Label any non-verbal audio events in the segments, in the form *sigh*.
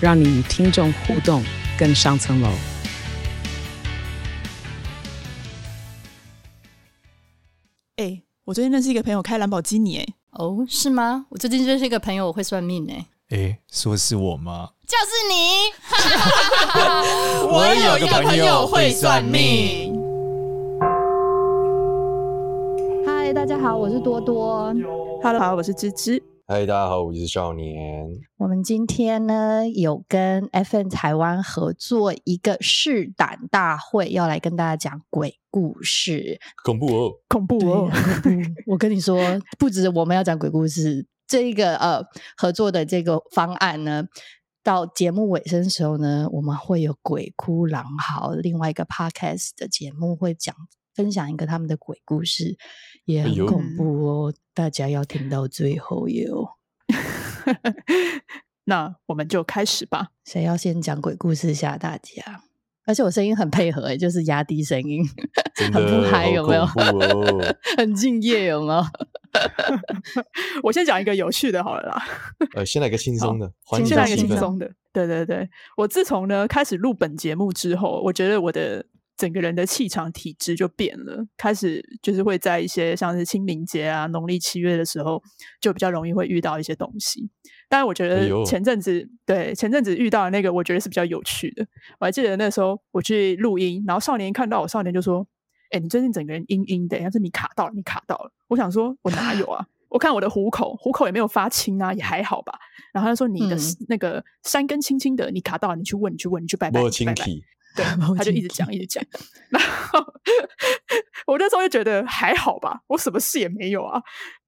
让你与听众互动更上层楼。哎，我最近认识一个朋友开兰博基尼，哎，哦，是吗？我最近认识一个朋友，我会算命，哎，哎，说是我吗？就是你。*laughs* 我有一个朋友会算命。嗨，大家好，我是多多。Hello，好，我是芝芝。嗨，大家好，我是少年。我们今天呢有跟 FM 台湾合作一个试胆大会，要来跟大家讲鬼故事。恐怖哦，*laughs* 恐怖哦！我跟你说，不止我们要讲鬼故事，这一个呃合作的这个方案呢，到节目尾声的时候呢，我们会有鬼哭狼嚎，另外一个 Podcast 的节目会讲分享一个他们的鬼故事。也很恐怖哦，哎、大家要听到最后哟。*laughs* 那我们就开始吧。谁要先讲鬼故事吓大家？而且我声音很配合，就是压低声音，*laughs* 很不嗨，有没有？哦、*laughs* 很敬业，有没有？我先讲一个有趣的，好了啦。呃，先来个轻松的，先来个轻松的。对对对，我自从呢开始录本节目之后，我觉得我的。整个人的气场体质就变了，开始就是会在一些像是清明节啊、农历七月的时候，就比较容易会遇到一些东西。但是我觉得前阵子、哎、对前阵子遇到的那个，我觉得是比较有趣的。我还记得那时候我去录音，然后少年看到我，少年就说：“哎、欸，你最近整个人阴阴的，要是你卡到了，你卡到了。”我想说：“我哪有啊？*laughs* 我看我的虎口，虎口也没有发青啊，也还好吧。”然后他说：“你的那个山根青青的，你卡到了，你去问，你去问，你去拜拜，拜拜。”对，*laughs* 他就一直讲，一直讲，*laughs* 然后我那时候就觉得还好吧，我什么事也没有啊。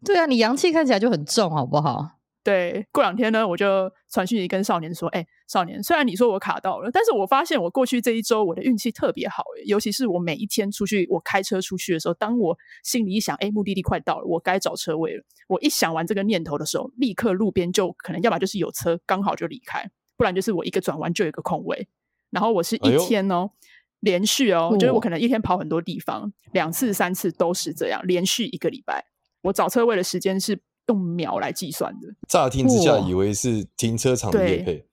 对啊，你阳气看起来就很重，好不好？对，过两天呢，我就传讯息跟少年说：“哎、欸，少年，虽然你说我卡到了，但是我发现我过去这一周我的运气特别好，尤其是我每一天出去，我开车出去的时候，当我心里一想，哎、欸，目的地快到了，我该找车位了，我一想完这个念头的时候，立刻路边就可能要么就是有车刚好就离开，不然就是我一个转弯就有一个空位。”然后我是一天哦，哎、连续哦，就是我可能一天跑很多地方，两次三次都是这样，连续一个礼拜，我找车位的时间是用秒来计算的。乍听之下以为是停车场的业配，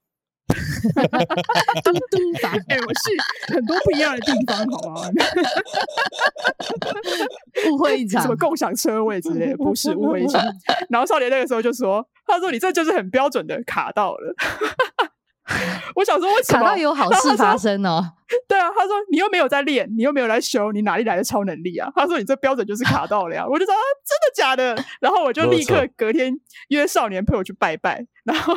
嘟嘟打，哎，我是很多不一样的地方，好吗？*laughs* 误会一场，什么共享车位之类的，不是误会一场。*laughs* 然后少年那个时候就说：“他说你这就是很标准的卡到了。” *laughs* 我想说，为什么卡到有好事发生哦？对啊，他说你又没有在练，你又没有来修，你哪里来的超能力啊？他说你这标准就是卡到了呀！*laughs* 我就说啊，真的假的？然后我就立刻隔天约少年陪我去拜拜，然后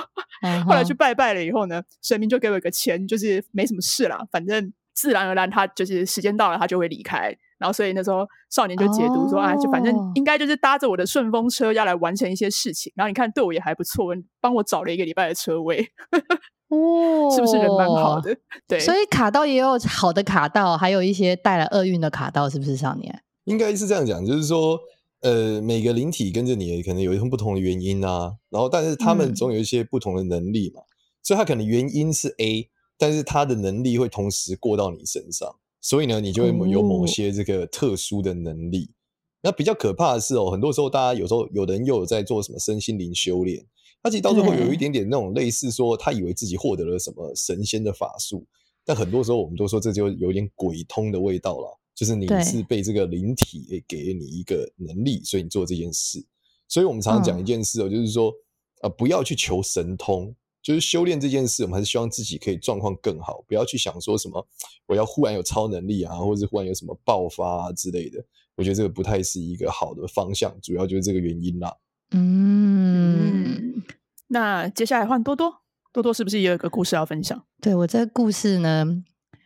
后来去拜拜了以后呢，神明就给我一个签，就是没什么事啦，反正自然而然他就是时间到了他就会离开。然后所以那时候少年就解读说啊，就反正应该就是搭着我的顺风车要来完成一些事情。然后你看对我也还不错，帮我找了一个礼拜的车位。*laughs* 哦，是不是人蛮好的？对，所以卡到也有好的卡到，还有一些带来厄运的卡到，是不是少年？应该是这样讲，就是说，呃，每个灵体跟着你，可能有一种不同的原因啊。然后，但是他们总有一些不同的能力嘛，嗯、所以他可能原因是 A，但是他的能力会同时过到你身上，所以呢，你就会有某些这个特殊的能力。哦、那比较可怕的是哦，很多时候大家有时候有人又有在做什么身心灵修炼。他其实到最后有一点点那种类似说，他以为自己获得了什么神仙的法术，但很多时候我们都说这就有点鬼通的味道了，就是你是被这个灵体给你一个能力，所以你做这件事。所以我们常常讲一件事哦，就是说啊，不要去求神通，就是修炼这件事，我们还是希望自己可以状况更好，不要去想说什么我要忽然有超能力啊，或者是忽然有什么爆发啊之类的。我觉得这个不太是一个好的方向，主要就是这个原因啦。嗯，那接下来换多多，多多是不是也有一个故事要分享？对，我这个故事呢，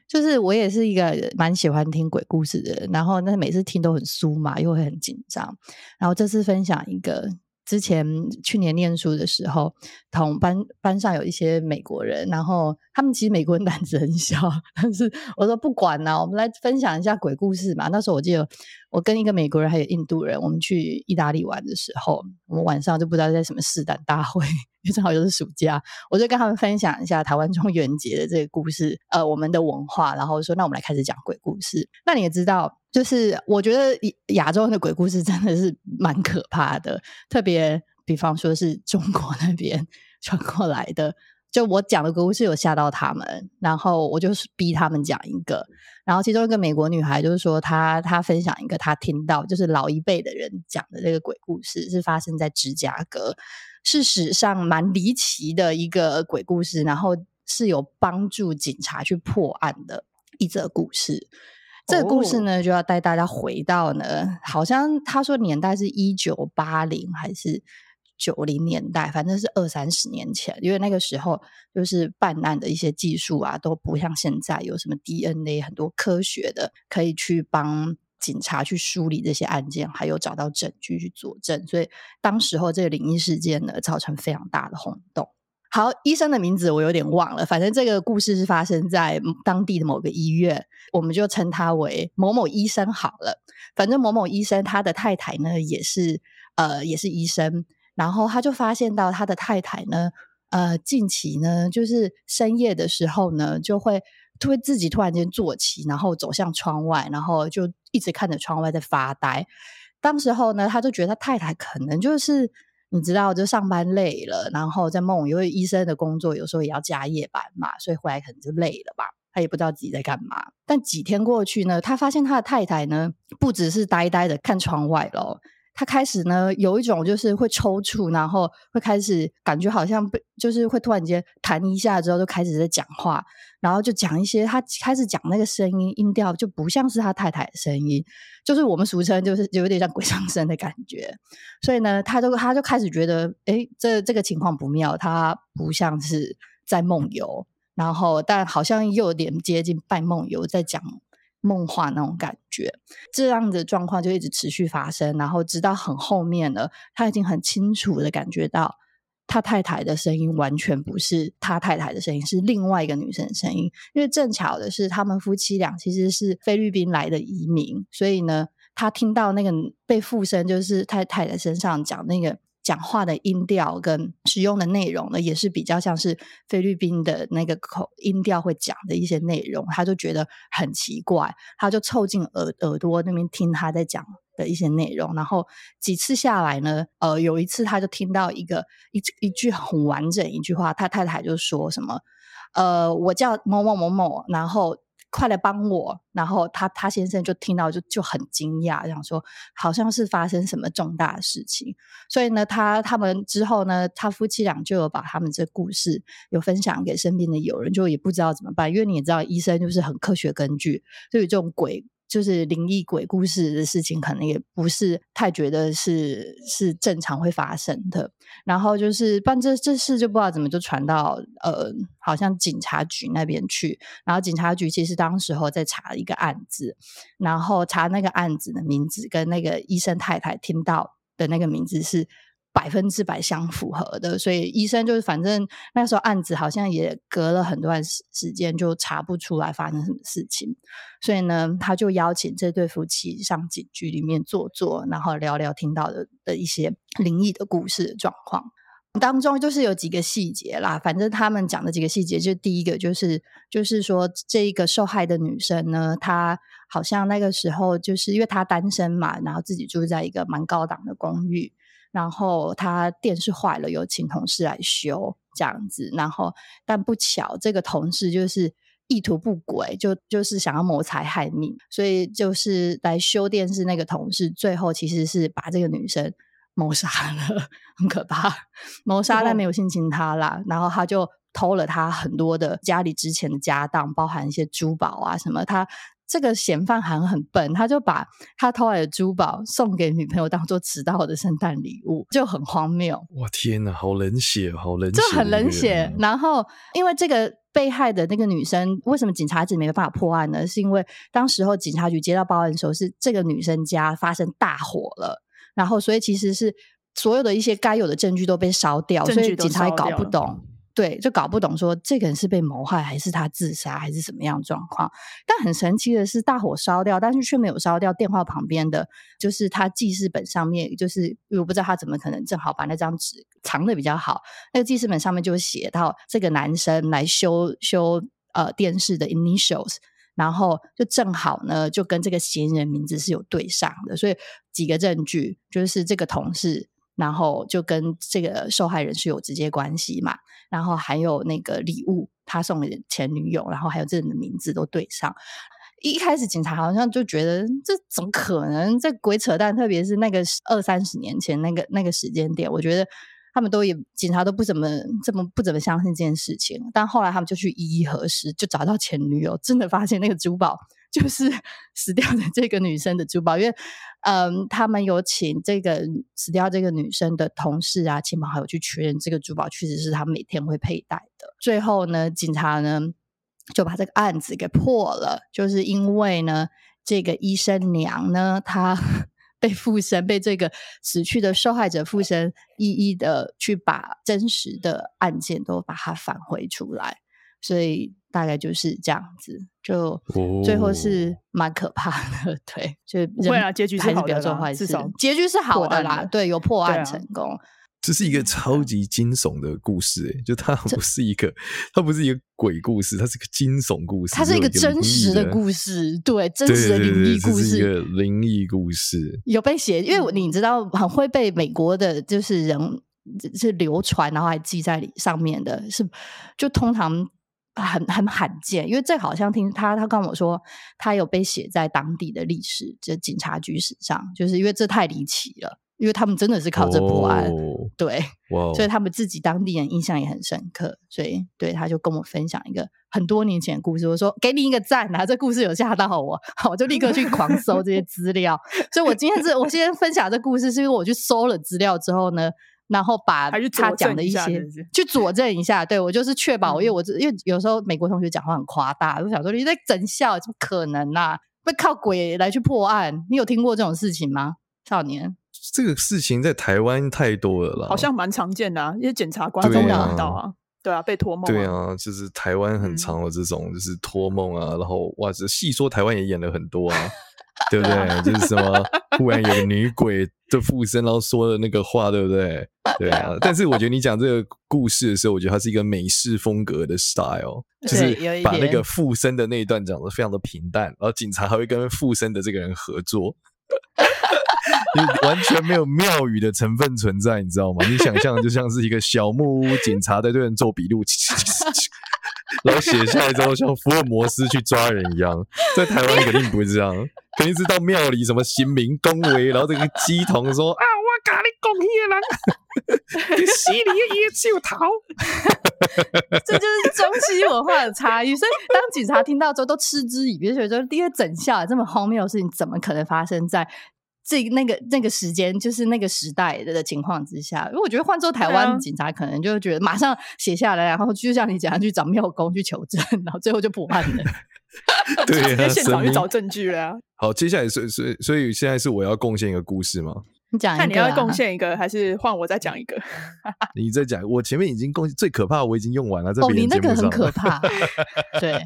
就是我也是一个蛮喜欢听鬼故事的人，然后那每次听都很酥麻，又会很紧张。然后这次分享一个之前去年念书的时候，同班班上有一些美国人，然后他们其实美国人胆子很小，但是我说不管了，我们来分享一下鬼故事嘛。那时候我记得我跟一个美国人还有印度人，我们去意大利玩的时候，我们晚上就不知道在什么试胆大会，正好又是暑假，我就跟他们分享一下台湾中元节的这个故事，呃，我们的文化，然后说那我们来开始讲鬼故事。那你也知道。就是我觉得亚洲人的鬼故事真的是蛮可怕的，特别比方说是中国那边传过来的。就我讲的鬼故事有吓到他们，然后我就是逼他们讲一个。然后其中一个美国女孩就是说，她她分享一个她听到就是老一辈的人讲的这个鬼故事，是发生在芝加哥，是史上蛮离奇的一个鬼故事，然后是有帮助警察去破案的一则故事。这个故事呢，就要带大家回到呢，好像他说年代是一九八零还是九零年代，反正是二三十年前。因为那个时候就是办案的一些技术啊，都不像现在有什么 DNA 很多科学的可以去帮警察去梳理这些案件，还有找到证据去佐证。所以当时候这个灵异事件呢，造成非常大的轰动。好，医生的名字我有点忘了，反正这个故事是发生在当地的某个医院，我们就称他为某某医生好了。反正某某医生他的太太呢也是呃也是医生，然后他就发现到他的太太呢呃近期呢就是深夜的时候呢就会会自己突然间坐起，然后走向窗外，然后就一直看着窗外在发呆。当时候呢他就觉得他太太可能就是。你知道，就上班累了，然后在梦，因为医生的工作有时候也要加夜班嘛，所以回来可能就累了吧。他也不知道自己在干嘛。但几天过去呢，他发现他的太太呢，不只是呆呆的看窗外咯。他开始呢，有一种就是会抽搐，然后会开始感觉好像被，就是会突然间弹一下之后就开始在讲话，然后就讲一些他开始讲那个声音音调就不像是他太太的声音，就是我们俗称就是有点像鬼上身的感觉。所以呢，他就他就开始觉得，诶，这这个情况不妙，他不像是在梦游，然后但好像又有点接近半梦游，在讲。梦话那种感觉，这样的状况就一直持续发生，然后直到很后面了，他已经很清楚的感觉到他太太的声音完全不是他太太的声音，是另外一个女生的声音。因为正巧的是，他们夫妻俩其实是菲律宾来的移民，所以呢，他听到那个被附身就是太太的身上讲那个。讲话的音调跟使用的内容呢，也是比较像是菲律宾的那个口音调会讲的一些内容，他就觉得很奇怪，他就凑近耳耳朵那边听他在讲的一些内容，然后几次下来呢，呃，有一次他就听到一个一一句很完整一句话，他太太就说什么，呃，我叫某某某某，然后。快来帮我！然后他他先生就听到就就很惊讶，想说好像是发生什么重大的事情。所以呢，他他们之后呢，他夫妻俩就有把他们这故事有分享给身边的友人，就也不知道怎么办，因为你也知道，医生就是很科学根据，对于这种鬼。就是灵异鬼故事的事情，可能也不是太觉得是是正常会发生的。然后就是，办这这事就不知道怎么就传到呃，好像警察局那边去。然后警察局其实当时候在查一个案子，然后查那个案子的名字跟那个医生太太听到的那个名字是。百分之百相符合的，所以医生就是反正那时候案子好像也隔了很段时时间，就查不出来发生什么事情，所以呢，他就邀请这对夫妻上警局里面坐坐，然后聊聊听到的的一些灵异的故事的状况。当中就是有几个细节啦，反正他们讲的几个细节，就第一个就是就是说这一个受害的女生呢，她好像那个时候就是因为她单身嘛，然后自己住在一个蛮高档的公寓。然后他电视坏了，有请同事来修这样子。然后但不巧，这个同事就是意图不轨，就就是想要谋财害命，所以就是来修电视那个同事，最后其实是把这个女生谋杀了，很可怕。谋杀但没有性侵她啦，然后他就偷了她很多的家里之前的家当，包含一些珠宝啊什么。他。这个嫌犯还很笨，他就把他偷来的珠宝送给女朋友当做迟到的圣诞礼物，就很荒谬。哇天哪，好冷血，好冷血，就很冷血。然后，因为这个被害的那个女生，为什么警察一直没有办法破案呢？是因为当时候警察局接到报案的时候，是这个女生家发生大火了，然后所以其实是所有的一些该有的证据都被烧掉，所以警察也搞不懂。对，就搞不懂说这个人是被谋害，还是他自杀，还是什么样状况？但很神奇的是，大火烧掉，但是却没有烧掉电话旁边的，就是他记事本上面，就是我不知道他怎么可能正好把那张纸藏得比较好。那个记事本上面就写到这个男生来修修呃电视的 initials，然后就正好呢就跟这个嫌疑人名字是有对上的，所以几个证据就是这个同事。然后就跟这个受害人是有直接关系嘛，然后还有那个礼物他送给前女友，然后还有这人的名字都对上。一开始警察好像就觉得这怎么可能？这鬼扯淡！特别是那个二三十年前那个那个时间点，我觉得他们都也警察都不怎么这么不怎么相信这件事情。但后来他们就去一一核实，就找到前女友，真的发现那个珠宝。就是 *laughs* 死掉的这个女生的珠宝，因为嗯，他们有请这个死掉这个女生的同事啊、亲朋好友去确认这个珠宝确实是她每天会佩戴的。最后呢，警察呢就把这个案子给破了，就是因为呢，这个医生娘呢，她 *laughs* 被附身，被这个死去的受害者附身，一一的去把真实的案件都把它返回出来，所以。大概就是这样子，就最后是蛮可怕的，哦、*laughs* 对，就不会啊，结局还是不要做坏事，至少结局是好的啦，对，有破案成功。啊、*laughs* 这是一个超级惊悚的故事，哎，就它不是一个，它不是一个鬼故事，它是个惊悚故事，它是一个真实的故事，对，真实的灵异故事，一个灵异故事，有被写，因为你知道很会被美国的，就是人是流传，然后还记在上面的，是就通常。很很罕见，因为这好像听他他跟我说，他有被写在当地的历史，就警察局史上，就是因为这太离奇了，因为他们真的是靠这破案，哦、对，哇所以他们自己当地人印象也很深刻，所以对他就跟我分享一个很多年前的故事，我说给你一个赞啊，这故事有吓到我，我就立刻去狂搜这些资料，所以我今天是我今天分享这故事，是因为我去搜了资料之后呢。然后把他讲的一些去佐证一下，对，我就是确保，因为我因为有时候美国同学讲话很夸大，我想说你在整笑，怎么可能啊？会靠鬼来去破案？你有听过这种事情吗？少年，这个事情在台湾太多了啦，好像蛮常见的啊，因为检察官都拿到啊，对啊，被托梦，对啊，就是台湾很常有这种，就是托梦啊，然后哇，这戏说台湾也演了很多啊。*laughs* 对不对？就是什么，*laughs* 忽然有个女鬼的附身，然后说的那个话，对不对？对啊。但是我觉得你讲这个故事的时候，我觉得它是一个美式风格的 style，就是把那个附身的那一段讲得非常的平淡，然后警察还会跟附身的这个人合作，完全没有庙宇的成分存在，你知道吗？你想象就像是一个小木屋，警察在对人做笔录。*laughs* 然后写下来之后，像福尔摩斯去抓人一样，在台湾肯定不会这样，肯定是到庙里什么行明恭维，然后这个乩童说啊，我跟你讲嘢啦，你死你也就逃，这就是中西文化的差异。所以当警察听到之后都嗤之以鼻，觉得说第一个整下这么荒谬的事情，怎么可能发生在？这那个那个时间，就是那个时代的情况之下，因为我觉得换做台湾警察，可能就觉得马上写下来，然后就像你讲，去找庙公去求证，然后最后就破案了。*laughs* 对现场去找证据了呀。好，接下来所以所以所以现在是我要贡献一个故事吗？你讲，看你要贡献一个，还是换我再讲一个？*laughs* 你再讲，我前面已经贡献最可怕，我已经用完了。在哦，你那个很可怕。*laughs* 对，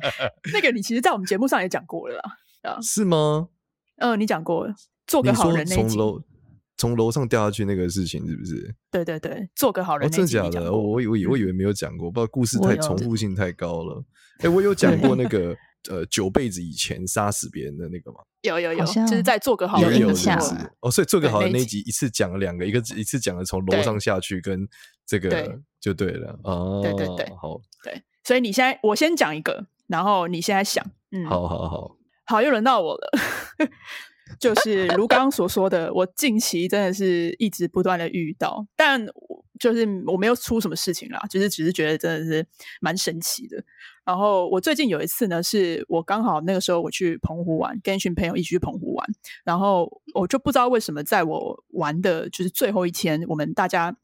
那个你其实，在我们节目上也讲过了啦。是吗？嗯，你讲过了。做个好人那集，从楼从楼上掉下去那个事情是不是？对对对，做个好人。真的假的？我以为我以为没有讲过，不知道故事太重复性太高了。哎，我有讲过那个呃九辈子以前杀死别人的那个吗？有有有，就是在做个好人有印象哦，所以做个好人那集一次讲了两个，一个一次讲了从楼上下去跟这个就对了。哦，对对对，好。对，所以你现在我先讲一个，然后你现在想，嗯，好好好。好，又轮到我了。*laughs* 就是如刚刚所说的，我近期真的是一直不断的遇到，但就是我没有出什么事情啦，就是只是觉得真的是蛮神奇的。然后我最近有一次呢，是我刚好那个时候我去澎湖玩，跟一群朋友一起去澎湖玩，然后我就不知道为什么在我玩的就是最后一天，我们大家。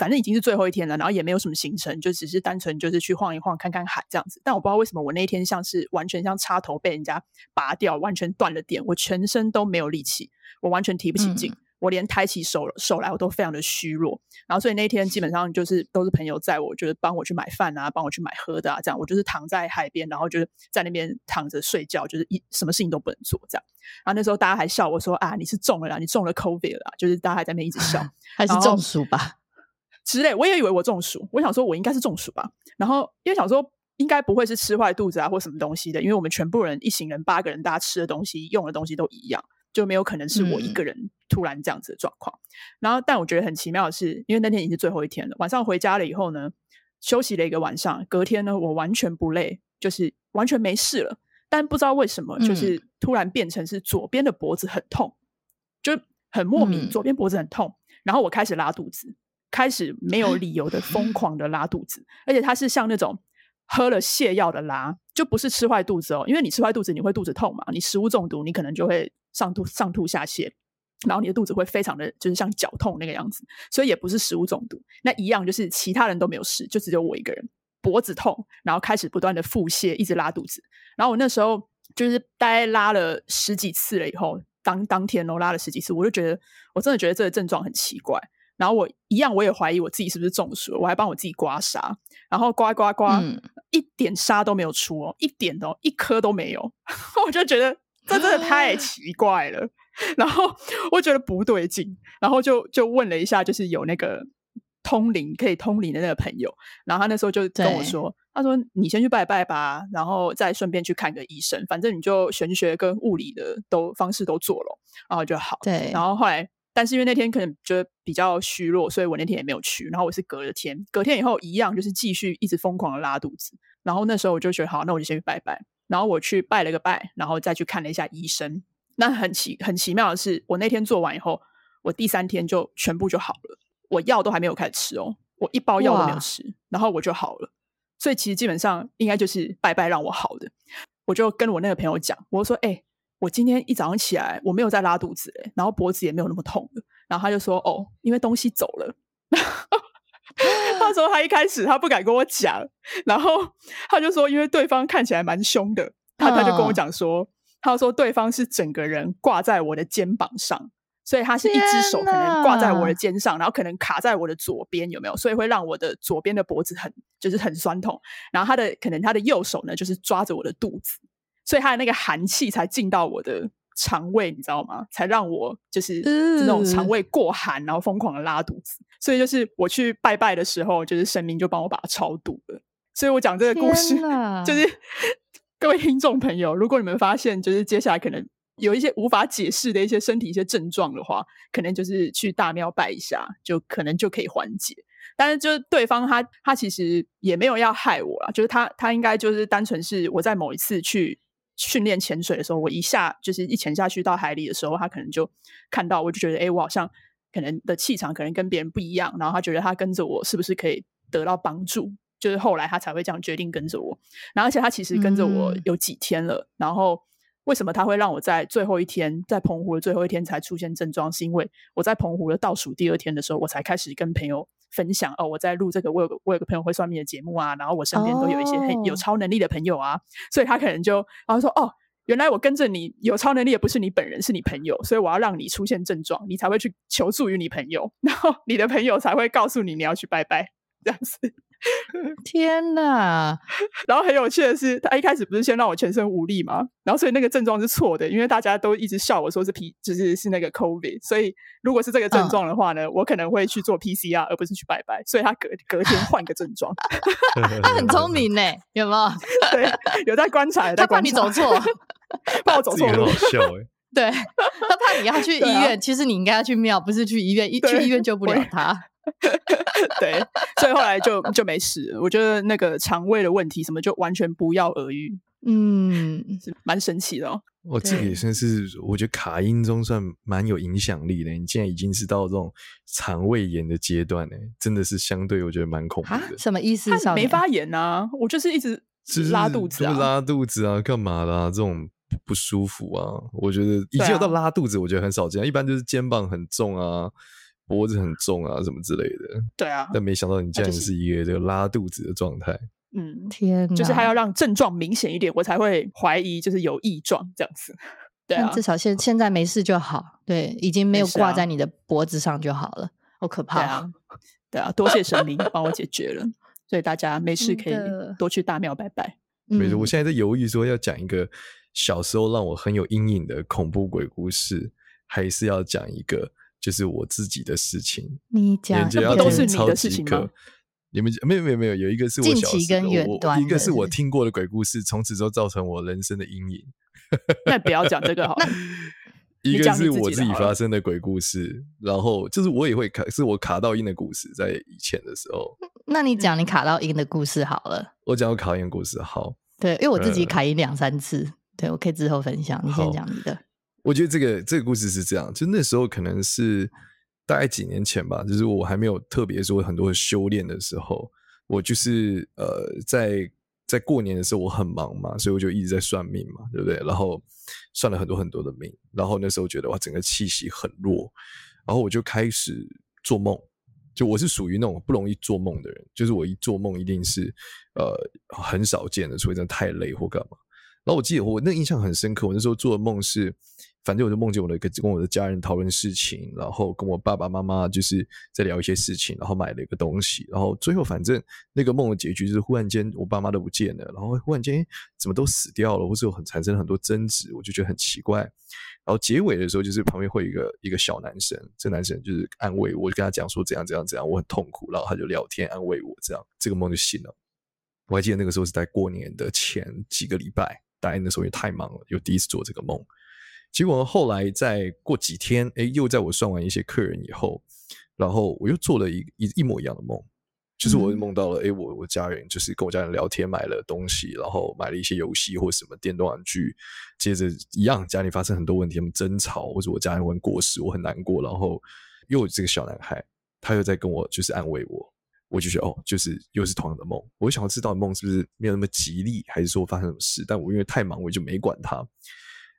反正已经是最后一天了，然后也没有什么行程，就只是单纯就是去晃一晃、看看海这样子。但我不知道为什么我那一天像是完全像插头被人家拔掉，完全断了电，我全身都没有力气，我完全提不起劲，嗯、我连抬起手手来我都非常的虚弱。然后所以那天基本上就是都是朋友载我，就是帮我去买饭啊，帮我去买喝的啊，这样我就是躺在海边，然后就是在那边躺着睡觉，就是一什么事情都不能做这样。然后那时候大家还笑我说啊，你是中了啦，你中了 COVID 了啦，就是大家还在那边一直笑，*laughs* 还是中暑吧 *laughs* 之类。我也以为我中暑，我想说我应该是中暑吧。然后因为想说。应该不会是吃坏肚子啊，或什么东西的，因为我们全部人一行人八个人，大家吃的东西、用的东西都一样，就没有可能是我一个人突然这样子的状况。嗯、然后，但我觉得很奇妙的是，因为那天已经是最后一天了，晚上回家了以后呢，休息了一个晚上，隔天呢，我完全不累，就是完全没事了。但不知道为什么，就是突然变成是左边的脖子很痛，嗯、就很莫名，左边脖子很痛，然后我开始拉肚子，开始没有理由的疯 *laughs* 狂的拉肚子，而且它是像那种。喝了泻药的拉，就不是吃坏肚子哦，因为你吃坏肚子，你会肚子痛嘛，你食物中毒，你可能就会上吐上吐下泻，然后你的肚子会非常的就是像绞痛那个样子，所以也不是食物中毒，那一样就是其他人都没有事，就只有我一个人脖子痛，然后开始不断的腹泻，一直拉肚子，然后我那时候就是大概拉了十几次了以后，当当天哦拉了十几次，我就觉得我真的觉得这个症状很奇怪。然后我一样，我也怀疑我自己是不是中暑了，我还帮我自己刮痧，然后刮刮刮，嗯、一点痧都没有出哦，一点哦，一颗都没有，*laughs* 我就觉得这真的太奇怪了，*laughs* 然后我觉得不对劲，然后就就问了一下，就是有那个通灵可以通灵的那个朋友，然后他那时候就跟我说，他说你先去拜拜吧，然后再顺便去看个医生，反正你就玄学跟物理的都方式都做了，然后就好，对，然后后来。但是因为那天可能觉得比较虚弱，所以我那天也没有去。然后我是隔了天，隔天以后一样，就是继续一直疯狂的拉肚子。然后那时候我就觉得好，那我就先去拜拜。然后我去拜了个拜，然后再去看了一下医生。那很奇很奇妙的是，我那天做完以后，我第三天就全部就好了。我药都还没有开始吃哦，我一包药都没有吃，然后我就好了。所以其实基本上应该就是拜拜让我好的。我就跟我那个朋友讲，我说：“哎、欸。”我今天一早上起来，我没有再拉肚子，然后脖子也没有那么痛了。然后他就说：“哦，因为东西走了。*laughs* ” *laughs* 他说他一开始他不敢跟我讲，然后他就说，因为对方看起来蛮凶的，他他就跟我讲说，他说对方是整个人挂在我的肩膀上，所以他是一只手可能挂在我的肩上，然后可能卡在我的左边，有没有？所以会让我的左边的脖子很就是很酸痛。然后他的可能他的右手呢，就是抓着我的肚子。所以他的那个寒气才进到我的肠胃，你知道吗？才让我就是那种肠胃过寒，然后疯狂的拉肚子。所以就是我去拜拜的时候，就是神明就帮我把它超度了。所以我讲这个故事，就是 *laughs* 各位听众朋友，如果你们发现就是接下来可能有一些无法解释的一些身体一些症状的话，可能就是去大庙拜一下，就可能就可以缓解。但是就是对方他他其实也没有要害我啦，就是他他应该就是单纯是我在某一次去。训练潜水的时候，我一下就是一潜下去到海里的时候，他可能就看到，我就觉得，哎，我好像可能的气场可能跟别人不一样，然后他觉得他跟着我是不是可以得到帮助？就是后来他才会这样决定跟着我。然后而且他其实跟着我有几天了，嗯、然后为什么他会让我在最后一天，在澎湖的最后一天才出现症状？是因为我在澎湖的倒数第二天的时候，我才开始跟朋友。分享哦，我在录这个，我有个我有个朋友会算命的节目啊，然后我身边都有一些很有超能力的朋友啊，oh. 所以他可能就然后说哦，原来我跟着你有超能力的不是你本人，是你朋友，所以我要让你出现症状，你才会去求助于你朋友，然后你的朋友才会告诉你你要去拜拜这样子。*laughs* 天哪！*laughs* 然后很有趣的是，他一开始不是先让我全身无力吗？然后所以那个症状是错的，因为大家都一直笑我说是 P，就是是那个 COVID。所以如果是这个症状的话呢，嗯、我可能会去做 PCR，而不是去拜拜。所以他隔隔天换个症状。*laughs* 他很聪明呢，有没有？对，有在观察。在观察，他怕你走错，怕我走错路。对，他怕你要去医院，啊、其实你应该要去庙，不是去医院。一去医院救不了他。*laughs* 对，所以后来就就没事。我觉得那个肠胃的问题什么就完全不药而愈，嗯，是蛮神奇的哦。我这个也算是我觉得卡音中算蛮有影响力的。你现在已经是到这种肠胃炎的阶段呢，真的是相对我觉得蛮恐怖的。什么意思？他没发炎啊，我就是一直拉肚子啊，拉肚子啊，干嘛啦啊？这种不舒服啊，我觉得已经有到拉肚子，我觉得很少见，一般就是肩膀很重啊。脖子很重啊，什么之类的。对啊，但没想到你竟然是一个这个拉肚子的状态。嗯，天哪，就是还要让症状明显一点，我才会怀疑就是有异状这样子。对啊，至少现现在没事就好，对，已经没有挂在你的脖子上就好了，好可怕啊！对啊，多谢神明帮我解决了，所以大家没事可以多去大庙拜拜。没错，我现在在犹豫说要讲一个小时候让我很有阴影的恐怖鬼故事，还是要讲一个就是我自己的事情。你讲，这不都是你的事情吗？你们没有没有没有，有一个是我小时候，我一个是我听过的鬼故事，从此之后造成我人生的阴影。*laughs* 那不要讲这个 *laughs* 好了。一个是我自己发生的鬼故事，然后就是我也会卡，是我卡到音的故事，在以前的时候。那你讲你卡到音的故事好了。我讲我卡音故事好。对，因为我自己卡音两三次，呃、对我可以之后分享。你先讲你的。我觉得这个这个故事是这样，就那时候可能是大概几年前吧，就是我还没有特别说很多的修炼的时候，我就是呃在。在过年的时候我很忙嘛，所以我就一直在算命嘛，对不对？然后算了很多很多的命，然后那时候觉得哇，整个气息很弱，然后我就开始做梦。就我是属于那种不容易做梦的人，就是我一做梦一定是呃很少见的，除非真的太累或干嘛。然后我记得我那印象很深刻，我那时候做的梦是。反正我就梦见我的跟跟我的家人讨论事情，然后跟我爸爸妈妈就是在聊一些事情，然后买了一个东西，然后最后反正那个梦的结局就是忽然间我爸妈都不见了，然后忽然间怎么都死掉了，或者有很产生很多争执，我就觉得很奇怪。然后结尾的时候就是旁边会有一个一个小男生，这男生就是安慰我，就跟他讲说怎样怎样怎样，我很痛苦，然后他就聊天安慰我，这样这个梦就醒了。我还记得那个时候是在过年的前几个礼拜，大概那时候也太忙了，又第一次做这个梦。结果后来再过几天，哎，又在我算完一些客人以后，然后我又做了一一一模一样的梦，就是我梦到了，哎，我我家人就是跟我家人聊天，买了东西，然后买了一些游戏或什么电动玩具，接着一样家里发生很多问题，他们争吵，或者我家人问过世，我很难过，然后又有这个小男孩，他又在跟我就是安慰我，我就觉得哦，就是又是同样的梦，我想要知道梦是不是没有那么吉利，还是说发生什么事，但我因为太忙，我就没管它。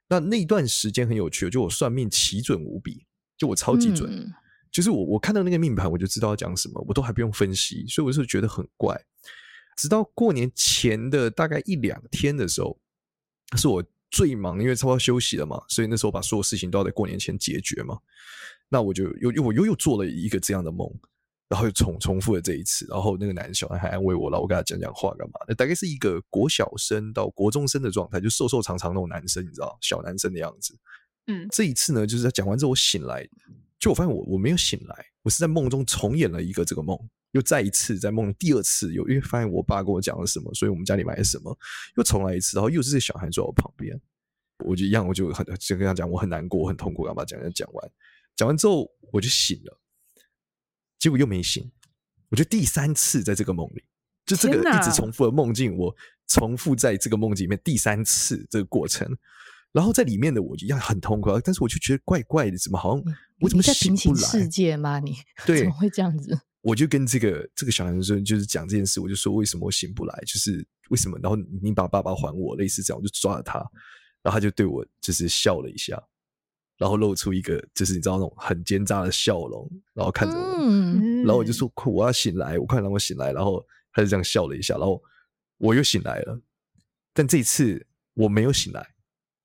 那那段时间很有趣，就我算命奇准无比，就我超级准，嗯、就是我我看到那个命盘，我就知道要讲什么，我都还不用分析，所以我就觉得很怪。直到过年前的大概一两天的时候，是我最忙，因为差不多休息了嘛，所以那时候把所有事情都要在过年前解决嘛。那我就又又我又又做了一个这样的梦。然后又重重复了这一次，然后那个男小孩还安慰我了，我跟他讲讲话干嘛？那大概是一个国小生到国中生的状态，就瘦瘦长长那种男生，你知道，小男生的样子。嗯，这一次呢，就是他讲完之后我醒来，就我发现我我没有醒来，我是在梦中重演了一个这个梦，又再一次在梦第二次有，因为发现我爸跟我讲了什么，所以我们家里买了什么，又重来一次，然后又是这小孩坐在我旁边，我就一样，我就很就跟他讲，我很难过，我很痛苦，干嘛讲讲讲完，讲完之后我就醒了。结果又没醒，我就第三次在这个梦里，就这个一直重复的梦境，我重复在这个梦境里面第三次这个过程，然后在里面的我一样很痛苦，但是我就觉得怪怪的，怎么好像我怎么醒不来？你在平行世界吗？你对，*laughs* 怎么会这样子？我就跟这个这个小男生就是讲这件事，我就说为什么我醒不来？就是为什么？然后你把爸爸还我，类似这样，我就抓了他，然后他就对我就是笑了一下。然后露出一个就是你知道那种很奸诈的笑容，然后看着我，嗯、然后我就说：“我要醒来，我快让我醒来。”然后他就这样笑了一下，然后我又醒来了。但这一次我没有醒来，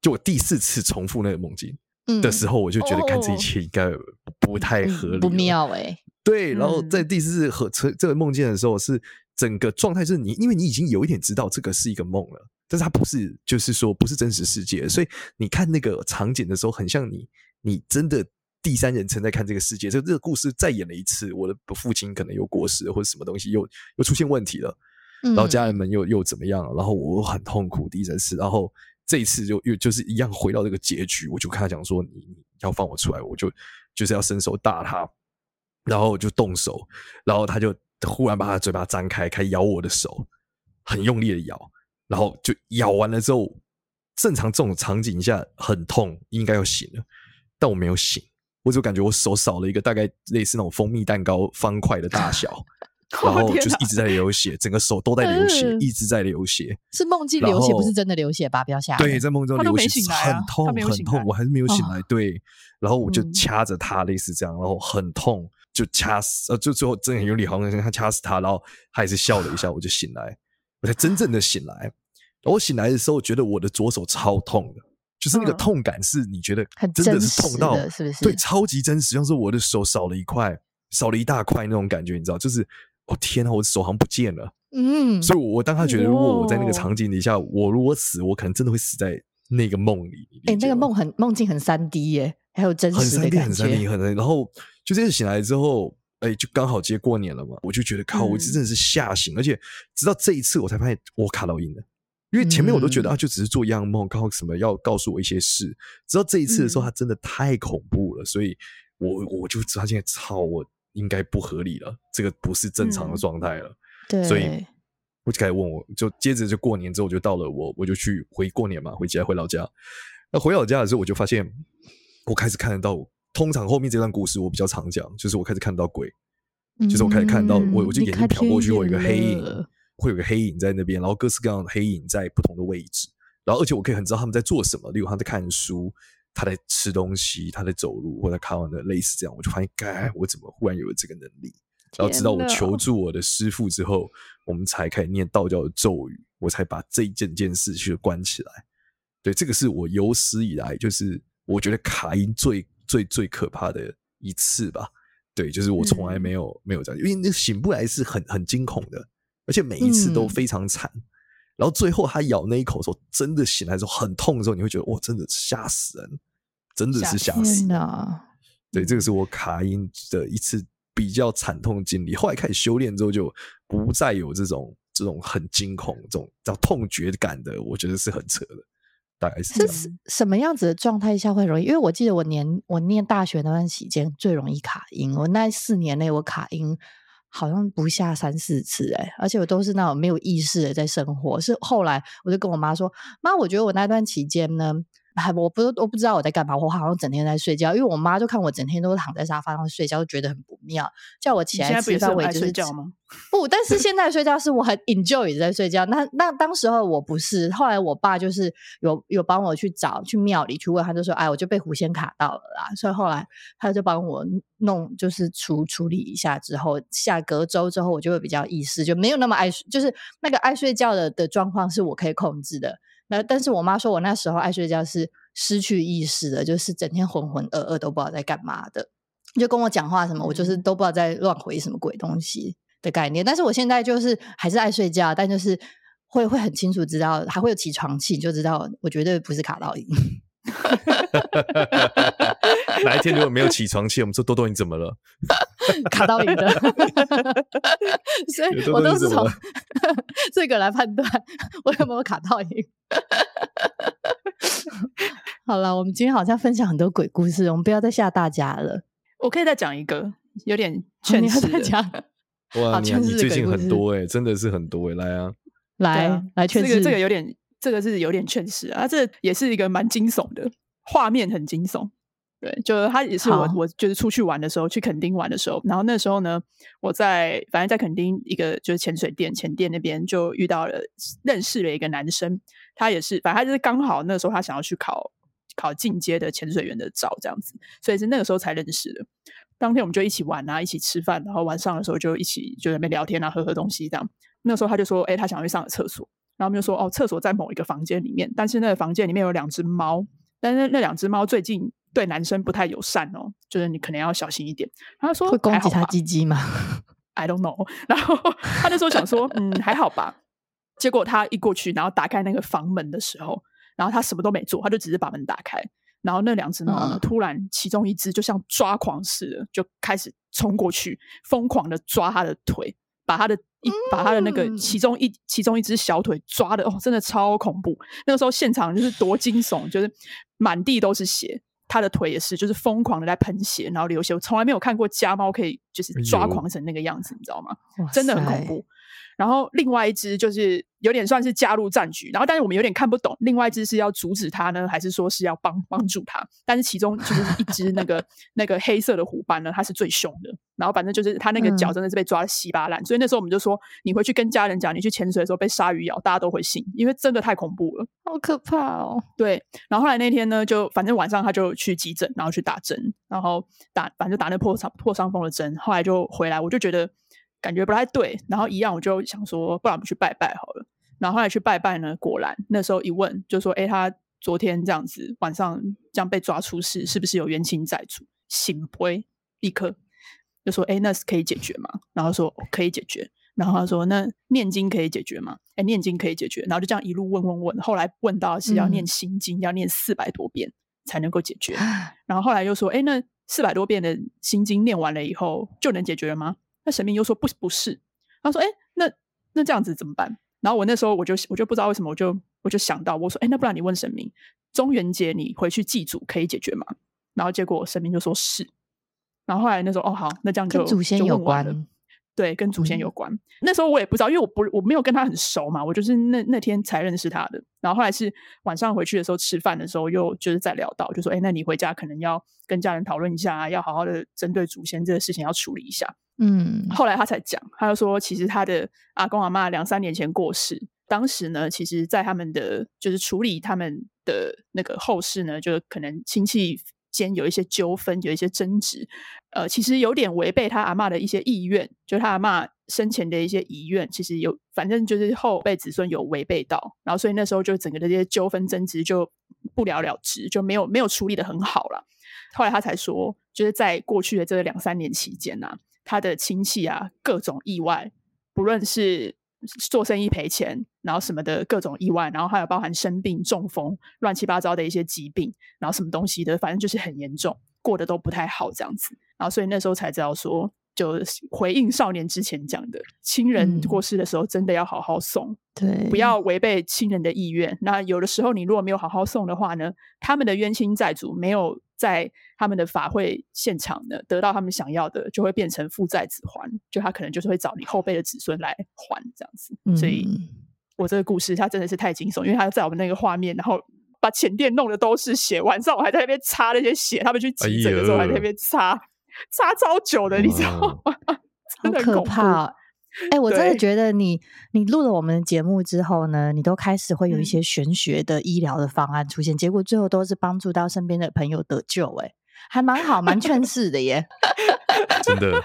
就我第四次重复那个梦境的时候，我就觉得看这一切应该不太合理，不妙哎、欸。对，然后在第四次和这这个梦境的时候，是整个状态是你，因为你已经有一点知道这个是一个梦了。但是它不是，就是说不是真实世界，所以你看那个场景的时候，很像你，你真的第三人称在看这个世界。这这个故事再演了一次，我的父亲可能又过世，或者什么东西又又出现问题了，然后家人们又又怎么样了，然后我很痛苦第三次，然后这一次就又就是一样回到这个结局，我就跟他讲说，你你要放我出来，我就就是要伸手打他，然后我就动手，然后他就忽然把他的嘴巴张开，开始咬我的手，很用力的咬。然后就咬完了之后，正常这种场景下很痛，应该要醒了，但我没有醒，我就感觉我手少了一个大概类似那种蜂蜜蛋糕方块的大小，*laughs* 然后就是一直在流血，整个手都在流血，一直在流血，是梦境流血，不是真的流血吧？不要吓。对，在梦中流血，很痛，很痛，我还是没有醒来。对，然后我就掐着他，类似这样，然后很痛，就掐死，呃，就最后真的很用力，好像他掐死他，然后他也是笑了一下，我就醒来，我才真正的醒来。我醒来的时候，觉得我的左手超痛的，就是那个痛感是你觉得很真的是痛到，是不是？对，超级真实，像是我的手少了一块，少了一大块那种感觉，你知道？就是哦天啊，我的手好像不见了。嗯，所以，我当他觉得，如果我在那个场景底下，我如果死，我可能真的会死在那个梦里。哎，那个梦很梦境很三 D 耶，还有真实的很三 D，很三 D，很然后就这次醒来之后，哎，就刚好接过年了嘛，我就觉得靠，我真的是吓醒，而且直到这一次我才发现我卡到音了，因为前面我都觉得啊，就只是做一样梦，刚好什么要告诉我一些事，直到这一次的时候，它真的太恐怖了，所以我我就知道现在操，我应该不合理了，这个不是正常的状态了。对，所以我就开始问我，就接着就过年之后，我就到了我，我就去回过年嘛，回家回老家。那回老家的时候，我就发现我开始看得到。通常后面这段故事我比较常讲，就是我开始看到鬼，嗯、就是我开始看到我，我就眼睛瞟过去，我有一个黑影，会有个黑影在那边，然后各式各样的黑影在不同的位置，然后而且我可以很知道他们在做什么，例如他在看书，他在吃东西，他在走路，或者看完的类似这样，我就发现，该我怎么忽然有了这个能力？然后直到我求助我的师傅之后，我们才开始念道教的咒语，我才把这一件件事去关起来。对，这个是我有史以来就是我觉得卡音最最最可怕的一次吧。对，就是我从来没有、嗯、没有这样，因为那醒不来是很很惊恐的，而且每一次都非常惨。嗯、然后最后他咬那一口的时候，真的醒来的时候很痛的时候，你会觉得哇，真的吓死人，真的是吓死人。对，这个是我卡因的一次。比较惨痛的经历，后来开始修炼之后，就不再有这种这种很惊恐、这种叫痛觉感的，我觉得是很扯的。大概是是什么样子的状态下会容易？因为我记得我年我念大学那段期间最容易卡音，我那四年内我卡阴好像不下三四次哎、而且我都是那种没有意识的在生活。是后来我就跟我妈说：“妈，我觉得我那段期间呢。”还我不我不知道我在干嘛，我好像整天在睡觉，因为我妈就看我整天都躺在沙发上睡觉，就觉得很不妙，叫我起来吃饭，我也就是睡觉吗？*laughs* 不，但是现在睡觉是我很 enjoy 在睡觉。那那当时候我不是，后来我爸就是有有帮我去找去庙里去问，他就说，哎，我就被狐仙卡到了啦。所以后来他就帮我弄，就是处处理一下之后，下隔周之后我就会比较意识，就没有那么爱，就是那个爱睡觉的的状况是我可以控制的。那但是我妈说我那时候爱睡觉是失去意识的，就是整天浑浑噩噩都不知道在干嘛的，就跟我讲话什么，我就是都不知道在乱回什么鬼东西的概念。但是我现在就是还是爱睡觉，但就是会会很清楚知道，还会有起床气，就知道我绝对不是卡到阴。*laughs* 哪一天如果没有起床气，我们说多多你怎么了？*laughs* 卡到你的，*laughs* 所以我都是从 *laughs* 这个来判断我有没有卡到阴。好了，我们今天好像分享很多鬼故事，我们不要再吓大家了。我可以再讲一个，有点劝世的。哇，你你最近很多哎、欸，真的是很多哎、欸，来啊，来、啊、来劝世，这个这个有点，这个是有点劝世啊，这也是一个蛮惊悚的画面，很惊悚。对，就他也是我，我就是出去玩的时候，去垦丁玩的时候，然后那时候呢，我在反正在垦丁一个就是潜水店潜店那边就遇到了认识了一个男生，他也是，反正他就是刚好那时候他想要去考考进阶的潜水员的照这样子，所以是那个时候才认识的。当天我们就一起玩啊，一起吃饭，然后晚上的时候就一起就在那边聊天啊，喝喝东西这样。那时候他就说，哎，他想要去上个厕所，然后我们就说，哦，厕所在某一个房间里面，但是那个房间里面有两只猫，但是那两只猫最近。对男生不太友善哦，就是你可能要小心一点。他说：“会攻击他鸡鸡吗？”I don't know。*laughs* 然后他那时候想说：“嗯，还好吧。”结果他一过去，然后打开那个房门的时候，然后他什么都没做，他就只是把门打开。然后那两只猫呢，嗯、突然其中一只就像抓狂似的，就开始冲过去，疯狂的抓他的腿，把他的一把他的那个其中一其中一只小腿抓的哦，真的超恐怖。那个时候现场就是多惊悚，就是满地都是血。他的腿也是，就是疯狂的在喷血，然后流血。我从来没有看过家猫可以就是抓狂成那个样子，你知道吗？真的很恐怖。然后另外一只就是有点算是加入战局，然后但是我们有点看不懂，另外一只是要阻止他呢，还是说是要帮帮助他？但是其中就是一只那个那个黑色的虎斑呢，它是最凶的。然后反正就是它那个脚真的是被抓的稀巴烂，嗯、所以那时候我们就说，你回去跟家人讲，你去潜水的时候被鲨鱼咬，大家都会信，因为真的太恐怖了，好可怕哦。对，然后后来那天呢，就反正晚上他就去急诊，然后去打针，然后打反正打那破伤破伤风的针，后来就回来，我就觉得。感觉不太对，然后一样，我就想说，不然我们去拜拜好了。然后后来去拜拜呢，果然那时候一问，就说，哎，他昨天这样子晚上这样被抓出事，是不是有冤亲债主？醒不立刻就说：“哎，那是可以解决吗？”然后说：“可以解决。”然后他说：“那念经可以解决吗？”哎，念经可以解决。然后就这样一路问问问，后来问到是要念心经，嗯、要念四百多遍才能够解决。然后后来又说：“哎，那四百多遍的心经念完了以后就能解决了吗？”那神明又说：“不，不是。”他说：“哎，那那这样子怎么办？”然后我那时候我就我就不知道为什么，我就我就想到我说：“哎，那不然你问神明，中元节你回去祭祖可以解决吗？”然后结果神明就说是。然后后来那时候哦好，那这样就跟祖先有关。对，跟祖先有关。嗯、那时候我也不知道，因为我不我没有跟他很熟嘛，我就是那那天才认识他的。然后后来是晚上回去的时候吃饭的时候，又就是在聊到，就说：“哎，那你回家可能要跟家人讨论一下，要好好的针对祖先这个事情要处理一下。”嗯，后来他才讲，他就说，其实他的阿公阿妈两三年前过世，当时呢，其实在他们的就是处理他们的那个后事呢，就可能亲戚。间有一些纠纷，有一些争执，呃，其实有点违背他阿嬷的一些意愿，就他阿嬷生前的一些遗愿，其实有，反正就是后辈子孙有违背到，然后所以那时候就整个的这些纠纷争执就不了了之，就没有没有处理得很好了。后来他才说，就是在过去的这两三年期间呐、他的亲戚啊各种意外，不论是。做生意赔钱，然后什么的各种意外，然后还有包含生病、中风、乱七八糟的一些疾病，然后什么东西的，反正就是很严重，过得都不太好这样子。然后所以那时候才知道说，就回应少年之前讲的，亲人过世的时候真的要好好送，对、嗯，不要违背亲人的意愿。那有的时候你如果没有好好送的话呢，他们的冤亲债主没有。在他们的法会现场呢，得到他们想要的，就会变成父债子还，就他可能就是会找你后辈的子孙来还这样子。嗯、所以，我这个故事它真的是太惊悚，因为他在我们那个画面，然后把前殿弄的都是血，晚上我还在那边擦那些血，他们去急诊的时候还在那边擦，擦超久的，你知道吗？*laughs* 好可怕。哎、欸，我真的觉得你你录了我们的节目之后呢，你都开始会有一些玄学的医疗的方案出现，嗯、结果最后都是帮助到身边的朋友得救、欸，哎，还蛮好，蛮劝 *laughs* 世的耶，*laughs* 真的，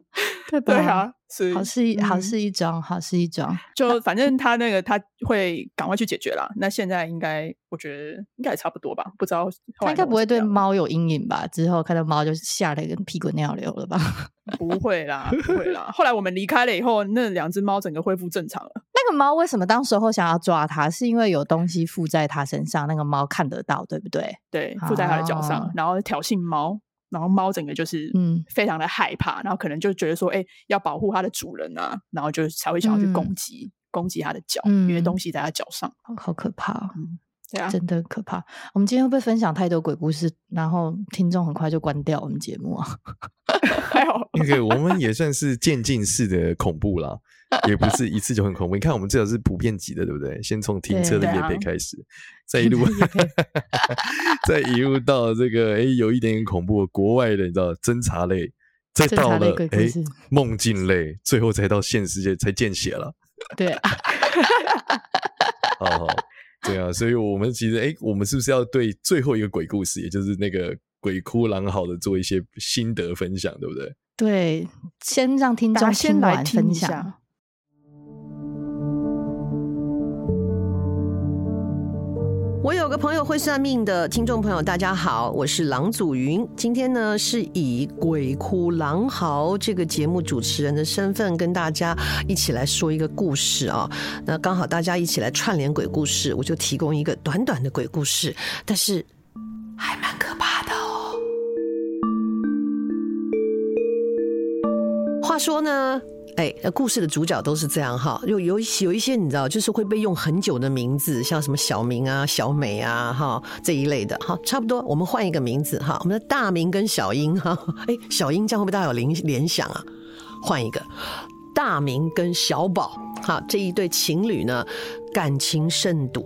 *laughs* 对吧？对啊，是好事一好事一桩，好事一桩，就反正他那个他会赶快去解决啦。那现在应该我觉得应该也差不多吧，不知道他应该不会对猫有阴影吧？之后看到猫就吓得跟屁滚尿流了吧？*laughs* 不会啦，不会啦。后来我们离开了以后，那两只猫整个恢复正常了。那个猫为什么当时候想要抓它？是因为有东西附在它身上，那个猫看得到，对不对？对，附在它的脚上，哦、然后挑衅猫，然后猫整个就是嗯，非常的害怕，嗯、然后可能就觉得说，哎、欸，要保护它的主人啊，然后就才会想要去攻击、嗯、攻击它的脚，嗯、因为东西在它脚上，好可怕、嗯对啊，真的可怕。我们今天会不会分享太多鬼故事，然后听众很快就关掉我们节目啊？*laughs* 还好，那个我们也算是渐进式的恐怖啦，也不是一次就很恐怖。你看，我们这个是普遍级的，对不对？先从停车的夜配开始，再一路，*laughs* 再一路到这个哎，有一点点恐怖，国外的你知道侦查类，再到了哎梦境类，最后才到现实界才见血了。对啊，好 *laughs* 好。对啊，所以我们其实，哎，我们是不是要对最后一个鬼故事，也就是那个鬼哭狼嚎的，做一些心得分享，对不对？对，先让听众先来听一我有个朋友会算命的听众朋友，大家好，我是郎祖筠。今天呢，是以《鬼哭狼嚎》这个节目主持人的身份，跟大家一起来说一个故事啊。那刚好大家一起来串联鬼故事，我就提供一个短短的鬼故事，但是还蛮可怕的哦。话说呢。哎，故事的主角都是这样哈，有有有一些你知道，就是会被用很久的名字，像什么小明啊、小美啊哈这一类的哈，差不多，我们换一个名字哈，我们的大明跟小英哈，哎，小英这样会不会大家有联联想啊？换一个，大明跟小宝哈这一对情侣呢，感情甚笃。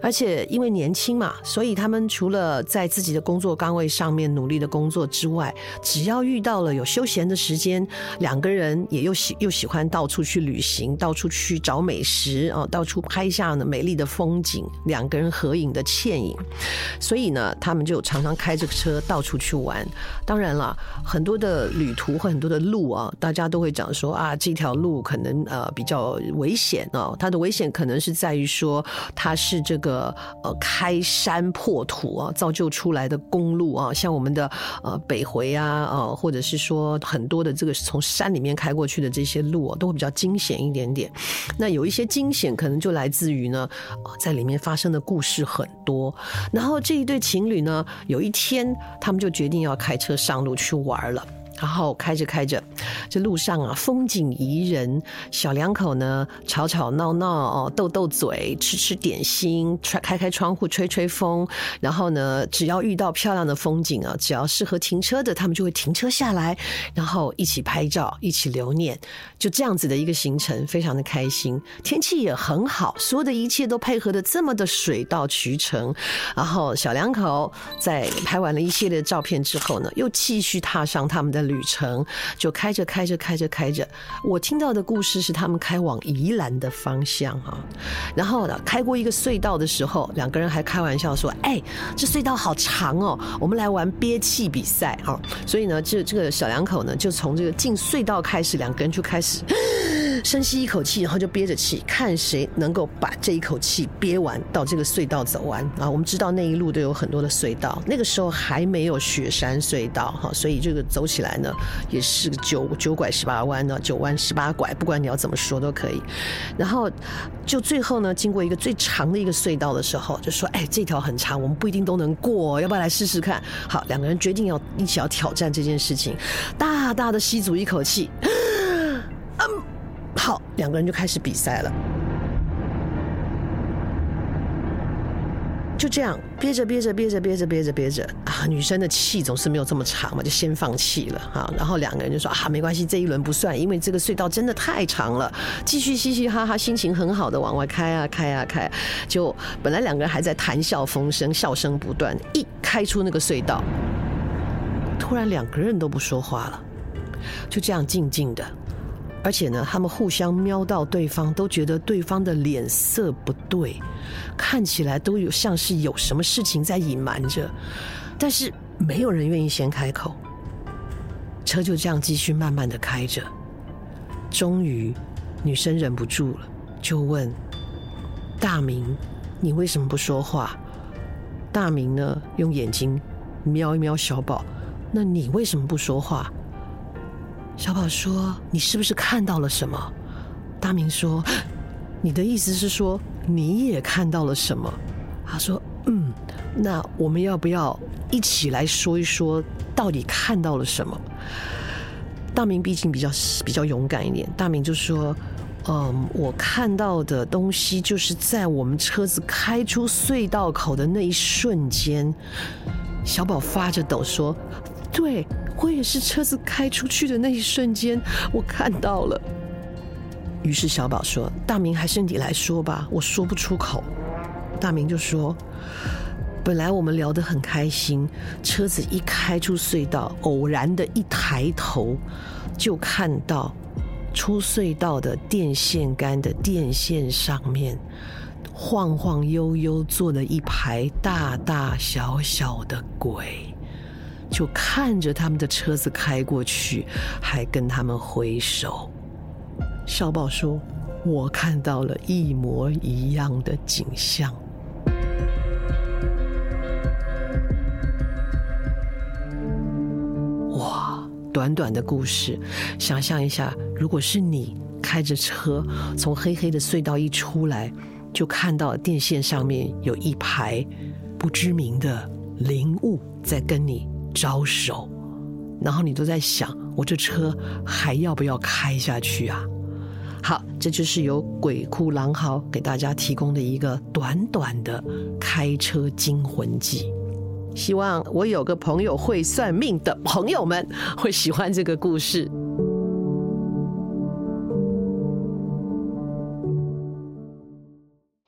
而且因为年轻嘛，所以他们除了在自己的工作岗位上面努力的工作之外，只要遇到了有休闲的时间，两个人也又喜又喜欢到处去旅行，到处去找美食啊，到处拍下呢美丽的风景，两个人合影的倩影。所以呢，他们就常常开着车到处去玩。当然了，很多的旅途和很多的路啊，大家都会讲说啊，这条路可能呃比较危险哦。它的危险可能是在于说它是。这个呃开山破土啊，造就出来的公路啊，像我们的呃北回啊，呃或者是说很多的这个从山里面开过去的这些路啊，都会比较惊险一点点。那有一些惊险可能就来自于呢，在里面发生的故事很多。然后这一对情侣呢，有一天他们就决定要开车上路去玩了。然后开着开着，这路上啊，风景宜人，小两口呢吵吵闹闹哦，斗斗嘴，吃吃点心，开开窗户吹吹风。然后呢，只要遇到漂亮的风景啊，只要适合停车的，他们就会停车下来，然后一起拍照，一起留念。就这样子的一个行程，非常的开心，天气也很好，所有的一切都配合的这么的水到渠成。然后小两口在拍完了一系列照片之后呢，又继续踏上他们的。旅程就开着开着开着开着，我听到的故事是他们开往宜兰的方向啊，然后呢，开过一个隧道的时候，两个人还开玩笑说：“哎，这隧道好长哦，我们来玩憋气比赛啊！”所以呢，这这个小两口呢，就从这个进隧道开始，两个人就开始。深吸一口气，然后就憋着气，看谁能够把这一口气憋完，到这个隧道走完啊！我们知道那一路都有很多的隧道，那个时候还没有雪山隧道哈，所以这个走起来呢，也是九九拐十八弯呢，九弯十八拐，不管你要怎么说都可以。然后就最后呢，经过一个最长的一个隧道的时候，就说：“哎，这条很长，我们不一定都能过，要不要来试试看？”好，两个人决定要一起要挑战这件事情，大大的吸足一口气。*gasps* 好，两个人就开始比赛了。就这样憋着憋着憋着憋着憋着憋着啊，女生的气总是没有这么长嘛，就先放弃了啊。然后两个人就说啊，没关系，这一轮不算，因为这个隧道真的太长了。继续嘻嘻哈哈，心情很好的往外开啊开啊开啊。就本来两个人还在谈笑风生，笑声不断，一开出那个隧道，突然两个人都不说话了，就这样静静的。而且呢，他们互相瞄到对方，都觉得对方的脸色不对，看起来都有像是有什么事情在隐瞒着，但是没有人愿意先开口。车就这样继续慢慢的开着，终于女生忍不住了，就问大明：“你为什么不说话？”大明呢，用眼睛瞄一瞄小宝：“那你为什么不说话？”小宝说：“你是不是看到了什么？”大明说：“ *gasps* 你的意思是说你也看到了什么？”他说：“嗯，那我们要不要一起来说一说，到底看到了什么？”大明毕竟比较比较勇敢一点，大明就说：“嗯，我看到的东西就是在我们车子开出隧道口的那一瞬间。”小宝发着抖说：“对。”我也是车子开出去的那一瞬间，我看到了。于是小宝说：“大明，还是你来说吧，我说不出口。”大明就说：“本来我们聊得很开心，车子一开出隧道，偶然的一抬头，就看到出隧道的电线杆的电线上面，晃晃悠悠坐了一排大大小小的鬼。”就看着他们的车子开过去，还跟他们挥手。小宝说：“我看到了一模一样的景象。”哇，短短的故事，想象一下，如果是你开着车从黑黑的隧道一出来，就看到电线上面有一排不知名的灵物在跟你。招手，然后你都在想，我这车还要不要开下去啊？好，这就是由鬼哭狼嚎给大家提供的一个短短的开车惊魂记。希望我有个朋友会算命的朋友们会喜欢这个故事。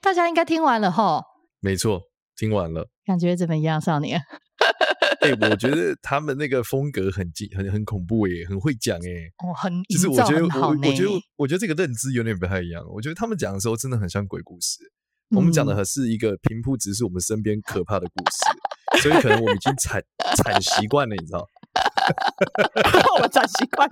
大家应该听完了哈？没错，听完了，感觉怎么样，少年？哎、欸，我觉得他们那个风格很很很恐怖耶，很会讲哎。哦，很就是我觉得我我觉得我觉得这个认知有点不太一样。我觉得他们讲的时候真的很像鬼故事，嗯、我们讲的还是一个平铺直叙我们身边可怕的故事，所以可能我们已经惨惨习惯了，你知道。*laughs* 我转习惯，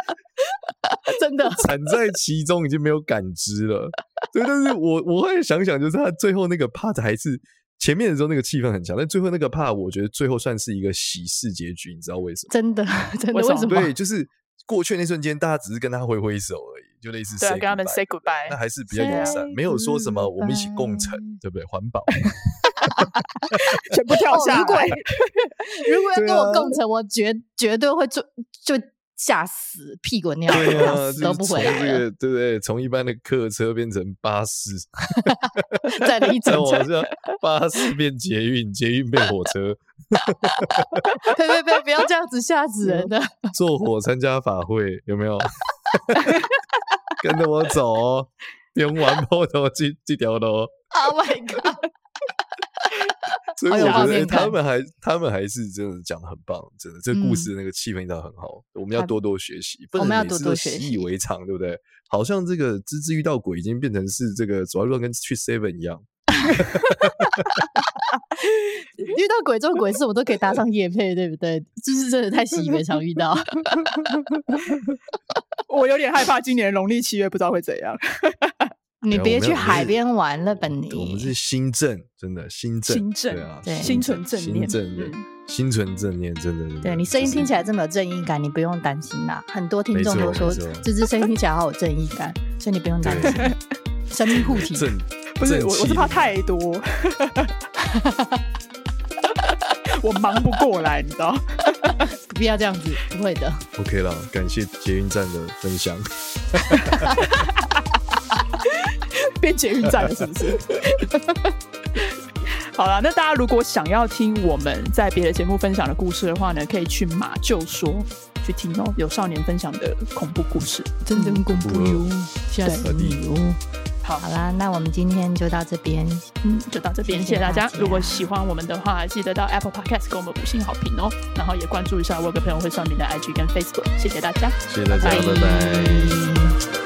真的惨在其中，已经没有感知了。对，但是我我会想想，就是他最后那个 part 还是前面的时候那个气氛很强，但最后那个 part 我觉得最后算是一个喜事结局，你知道为什么？真的，*laughs* 真的为什么？对，就是过去那瞬间，大家只是跟他挥挥手而已。就类似，对，跟他们 say goodbye，那还是比较友善，没有说什么我们一起共存，对不对？环保，全部跳下来。如果 *laughs* 如果要跟我共乘，我绝绝对会做就吓死，屁滚尿流，死都不回来。这个对不对？从一般的客车变成巴士，*laughs* 在了一整往下，巴士变捷运，捷运变火车。*laughs* 别别别，不要这样子吓死人的。坐火参加法会有没有？*laughs* 跟着我走哦，用完坡头这这条路。Oh my god！所以我觉得、欸、他们还他们还是真的讲的很棒，真的这故事的那个气氛真的很好，嗯、我们要多多学习，不能每次都习以为常，对不对？好像这个芝芝遇到鬼已经变成是这个走在路上跟去 seven 一样。*laughs* 遇到鬼这种鬼事，我都可以搭上夜配，对不对？就是真的太习以为常遇到。*laughs* 我有点害怕，今年农历七月不知道会怎样。你别去海边玩了，本尼。我们是新正，真的新正，新正啊，对，心存正念，正念，心存正念，真的。对你声音听起来这么有正义感，你不用担心啦。很多听众都说，这支声音听起来好有正义感，所以你不用担心。生命护体，*laughs* 不是我，我是怕太多，*laughs* 我忙不过来，你知道。*laughs* 不要这样子，不会的。OK 了，感谢捷运站的分享。*laughs* 变捷运站了是不是？*laughs* 好了，那大家如果想要听我们在别的节目分享的故事的话呢，可以去马就说去听哦，有少年分享的恐怖故事，真的恐怖哟，吓死你哦。好，好啦，那我们今天就到这边，嗯，就到这边，谢谢大家。如果喜欢我们的话，记得到 Apple Podcast 给我们五星好评哦，然后也关注一下我有个朋友会算命的 IG 跟 Facebook，谢谢大家，谢谢大家，拜拜。拜拜。